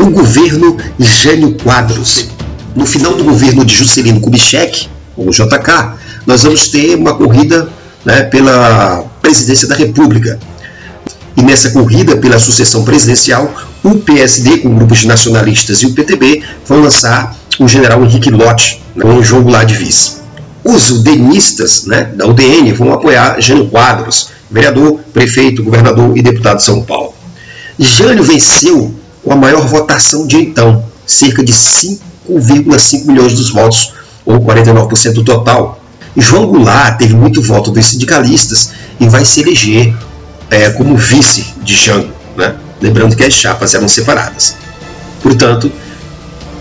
o governo Jânio Quadros. No final do governo de Juscelino Kubitschek, ou JK, nós vamos ter uma corrida né, pela presidência da República. E nessa corrida pela sucessão presidencial, o PSD, com grupos nacionalistas, e o PTB vão lançar o general Henrique Lott, né, um jogo lá de vice. Os udenistas né, da UDN vão apoiar Jânio Quadros, vereador, prefeito, governador e deputado de São Paulo. Jânio venceu com a maior votação de então, cerca de 5,5 milhões dos votos, ou 49% do total. João Goulart teve muito voto dos sindicalistas e vai se eleger é, como vice de Jango, né? lembrando que as chapas eram separadas. Portanto,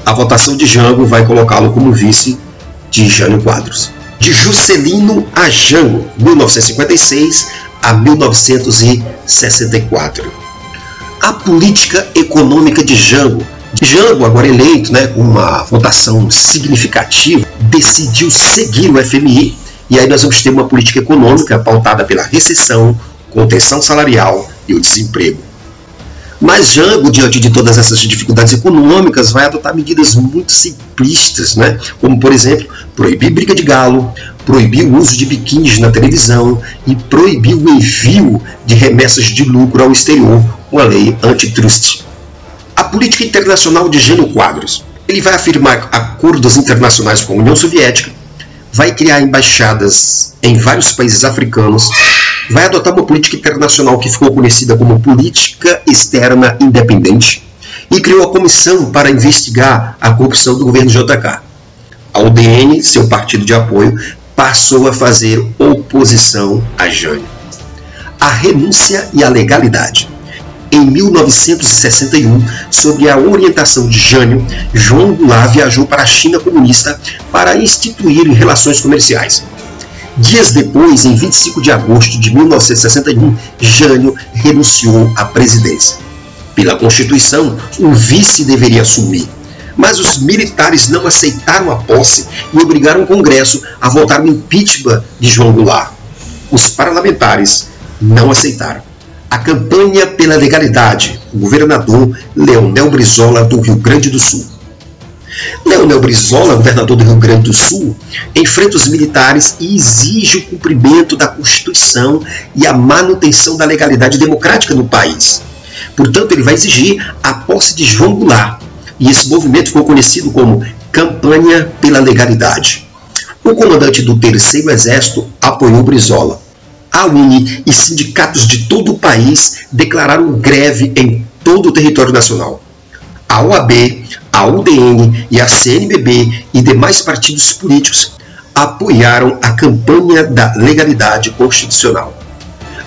a votação de Jango vai colocá-lo como vice de Jânio Quadros. De Juscelino a Jango, 1956 a 1964. A política econômica de Jango. Jango, agora eleito né, com uma votação significativa, decidiu seguir o FMI e aí nós vamos ter uma política econômica pautada pela recessão, contenção salarial e o desemprego. Mas Jango, diante de todas essas dificuldades econômicas, vai adotar medidas muito simplistas, né? como, por exemplo, proibir briga de galo, proibir o uso de biquínis na televisão e proibir o envio de remessas de lucro ao exterior com a lei antitrust. A política internacional de Jânio Quadros. Ele vai afirmar acordos internacionais com a União Soviética, vai criar embaixadas em vários países africanos, vai adotar uma política internacional que ficou conhecida como Política Externa Independente e criou a comissão para investigar a corrupção do governo JK. A UDN, seu partido de apoio, passou a fazer oposição a Jânio. A renúncia e a legalidade em 1961, sob a orientação de Jânio, João Goulart viajou para a China comunista para instituir relações comerciais. Dias depois, em 25 de agosto de 1961, Jânio renunciou à presidência. Pela Constituição, o vice deveria assumir, mas os militares não aceitaram a posse e obrigaram o Congresso a votar no impeachment de João Goulart. Os parlamentares não aceitaram a campanha pela legalidade, o governador Leonel Brizola do Rio Grande do Sul. Leonel Brizola, governador do Rio Grande do Sul, enfrenta os militares e exige o cumprimento da Constituição e a manutenção da legalidade democrática no país. Portanto, ele vai exigir a posse de João Goulart, e esse movimento ficou conhecido como Campanha pela Legalidade. O comandante do Terceiro Exército apoiou Brizola a UNE e sindicatos de todo o país declararam greve em todo o território nacional. A OAB, a UDN e a CNBB e demais partidos políticos apoiaram a campanha da legalidade constitucional.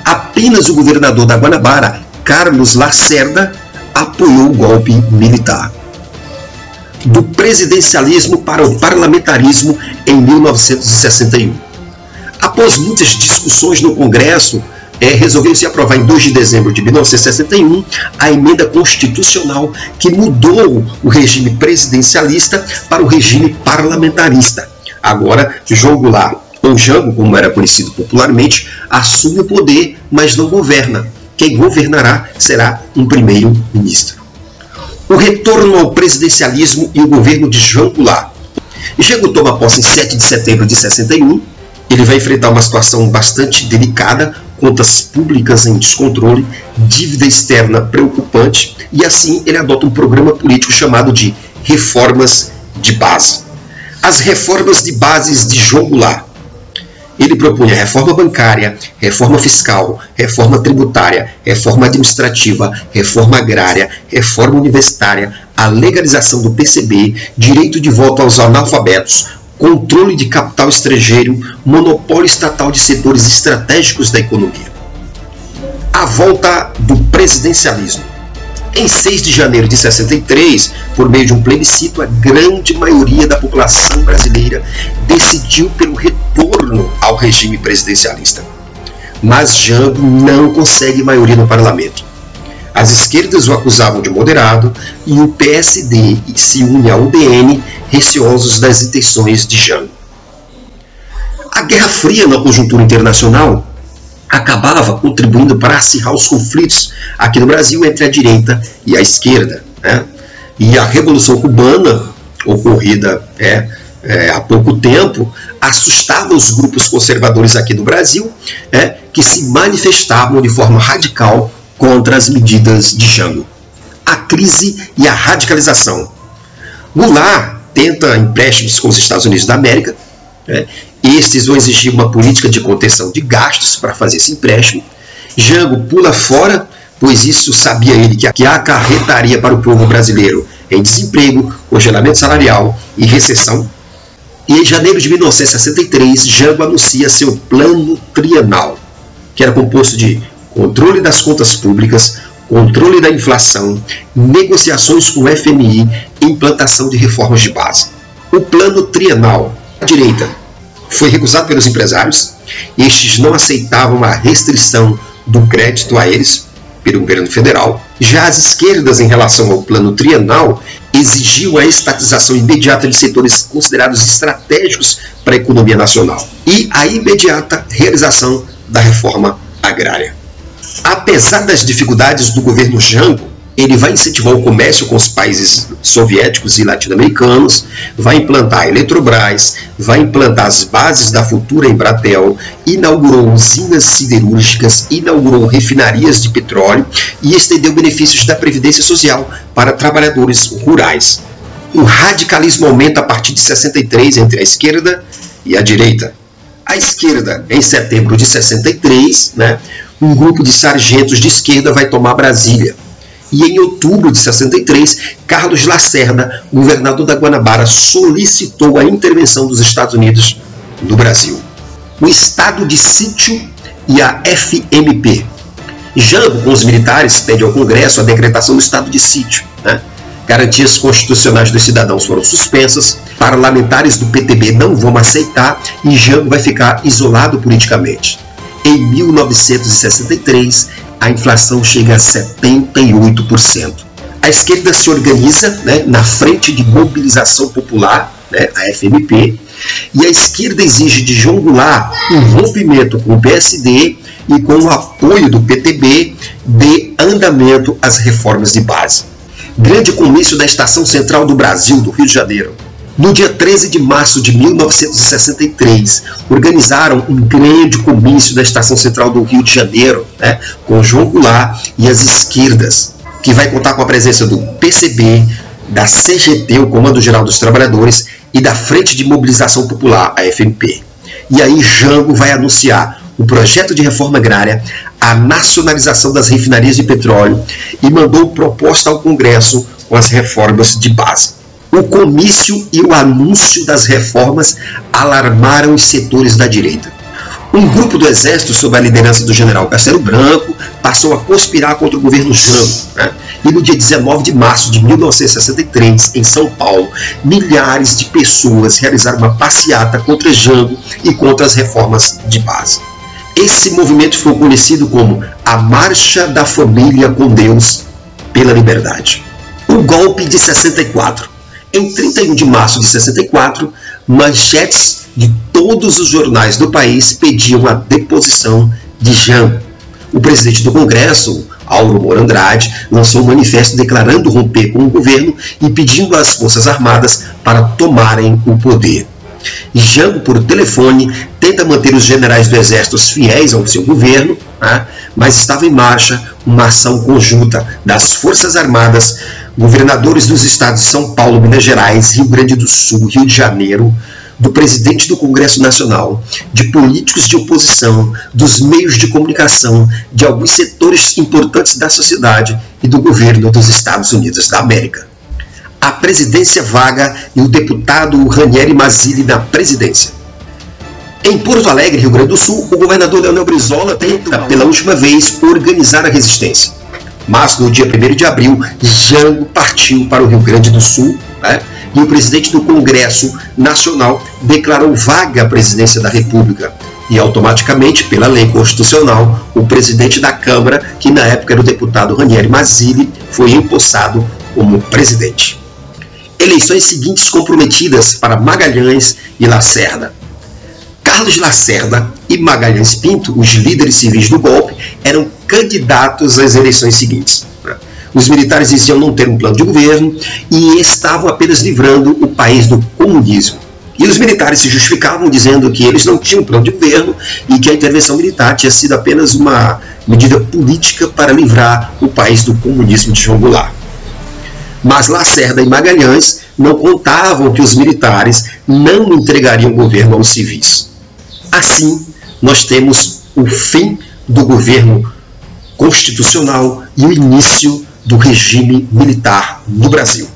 Apenas o governador da Guanabara, Carlos Lacerda, apoiou o golpe militar. Do presidencialismo para o parlamentarismo em 1961 Após muitas discussões no Congresso, é, resolveu-se aprovar em 2 de dezembro de 1961 a emenda constitucional que mudou o regime presidencialista para o regime parlamentarista. Agora, João Goulart, ou Jango, como era conhecido popularmente, assume o poder, mas não governa. Quem governará será um primeiro-ministro. O retorno ao presidencialismo e o governo de João Goulart. Jango toma posse em 7 de setembro de 61 ele vai enfrentar uma situação bastante delicada, contas públicas em descontrole, dívida externa preocupante, e assim ele adota um programa político chamado de reformas de base. As reformas de bases de João. Ele propunha reforma bancária, reforma fiscal, reforma tributária, reforma administrativa, reforma agrária, reforma universitária, a legalização do PCB, direito de voto aos analfabetos, controle de capital estrangeiro, monopólio estatal de setores estratégicos da economia. A volta do presidencialismo. Em 6 de janeiro de 63, por meio de um plebiscito, a grande maioria da população brasileira decidiu pelo retorno ao regime presidencialista. Mas Jango não consegue maioria no parlamento. As esquerdas o acusavam de moderado e o PSD se une ao UDN receosos das intenções de Jango. A Guerra Fria na conjuntura internacional acabava contribuindo para acirrar os conflitos aqui no Brasil entre a direita e a esquerda. Né? E a Revolução Cubana, ocorrida é, é, há pouco tempo, assustava os grupos conservadores aqui do Brasil, é, que se manifestavam de forma radical contra as medidas de Jango. A crise e a radicalização. Goulart tenta empréstimos com os Estados Unidos da América. É, estes vão exigir uma política de contenção de gastos para fazer esse empréstimo. Jango pula fora, pois isso sabia ele que acarretaria para o povo brasileiro em desemprego, congelamento salarial e recessão. E em janeiro de 1963, Jango anuncia seu plano trienal, que era composto de controle das contas públicas, controle da inflação, negociações com o FMI implantação de reformas de base. O plano trienal, à direita, foi recusado pelos empresários. Estes não aceitavam a restrição do crédito a eles pelo governo federal. Já as esquerdas, em relação ao plano trienal, exigiu a estatização imediata de setores considerados estratégicos para a economia nacional e a imediata realização da reforma agrária. Apesar das dificuldades do governo Jango, ele vai incentivar o comércio com os países soviéticos e latino-americanos, vai implantar a Eletrobras, vai implantar as bases da futura Embratel, inaugurou usinas siderúrgicas, inaugurou refinarias de petróleo e estendeu benefícios da Previdência Social para trabalhadores rurais. O radicalismo aumenta a partir de 63 entre a esquerda e a direita. A esquerda, em setembro de 63, né, um grupo de sargentos de esquerda vai tomar Brasília e em outubro de 63, Carlos Lacerda, governador da Guanabara, solicitou a intervenção dos Estados Unidos no Brasil. O estado de sítio e a FMP. Jango, com os militares, pede ao Congresso a decretação do estado de sítio. Né? Garantias constitucionais dos cidadãos foram suspensas, parlamentares do PTB não vão aceitar e Jango vai ficar isolado politicamente. Em 1963, a inflação chega a 78%. A esquerda se organiza né, na Frente de Mobilização Popular, né, a FMP, e a esquerda exige de João Goulart um rompimento com o PSD e com o apoio do PTB de andamento às reformas de base. Grande comício da Estação Central do Brasil, do Rio de Janeiro. No dia 13 de março de 1963, organizaram um grande comício da Estação Central do Rio de Janeiro, né, com João Goulart e as esquerdas, que vai contar com a presença do PCB, da CGT, o Comando Geral dos Trabalhadores, e da Frente de Mobilização Popular, a FMP. E aí Jango vai anunciar o projeto de reforma agrária, a nacionalização das refinarias de petróleo e mandou proposta ao Congresso com as reformas de base. O comício e o anúncio das reformas alarmaram os setores da direita. Um grupo do exército, sob a liderança do general Castelo Branco, passou a conspirar contra o governo Jango. Né? E no dia 19 de março de 1963, em São Paulo, milhares de pessoas realizaram uma passeata contra Jango e contra as reformas de base. Esse movimento foi conhecido como a Marcha da Família com Deus pela Liberdade. O golpe de 64 em 31 de março de 64, manchetes de todos os jornais do país pediam a deposição de Jean. O presidente do Congresso, Auro Moura Andrade, lançou um manifesto declarando romper com o governo e pedindo às Forças Armadas para tomarem o poder. Jango, por telefone, tenta manter os generais do Exército fiéis ao seu governo, né? mas estava em marcha uma ação conjunta das Forças Armadas governadores dos estados de São Paulo, Minas Gerais, Rio Grande do Sul, Rio de Janeiro, do presidente do Congresso Nacional, de políticos de oposição, dos meios de comunicação, de alguns setores importantes da sociedade e do governo dos Estados Unidos da América. A presidência vaga e o deputado Ranieri Mazzilli na presidência. Em Porto Alegre, Rio Grande do Sul, o governador Leonel Brizola tenta, pela última vez, organizar a resistência. Mas no dia 1 de abril, Jango partiu para o Rio Grande do Sul né? e o presidente do Congresso Nacional declarou vaga a presidência da República. E automaticamente, pela lei constitucional, o presidente da Câmara, que na época era o deputado Ranieri Mazzilli, foi empossado como presidente. Eleições seguintes comprometidas para Magalhães e Lacerda. Carlos Lacerda e Magalhães Pinto, os líderes civis do golpe, eram candidatos às eleições seguintes. Né? Os militares diziam não ter um plano de governo e estavam apenas livrando o país do comunismo. E os militares se justificavam dizendo que eles não tinham plano de governo e que a intervenção militar tinha sido apenas uma medida política para livrar o país do comunismo de João Goulart. Mas Lacerda e Magalhães não contavam que os militares não entregariam o governo aos civis. Assim, nós temos o fim do governo constitucional e o início do regime militar no Brasil.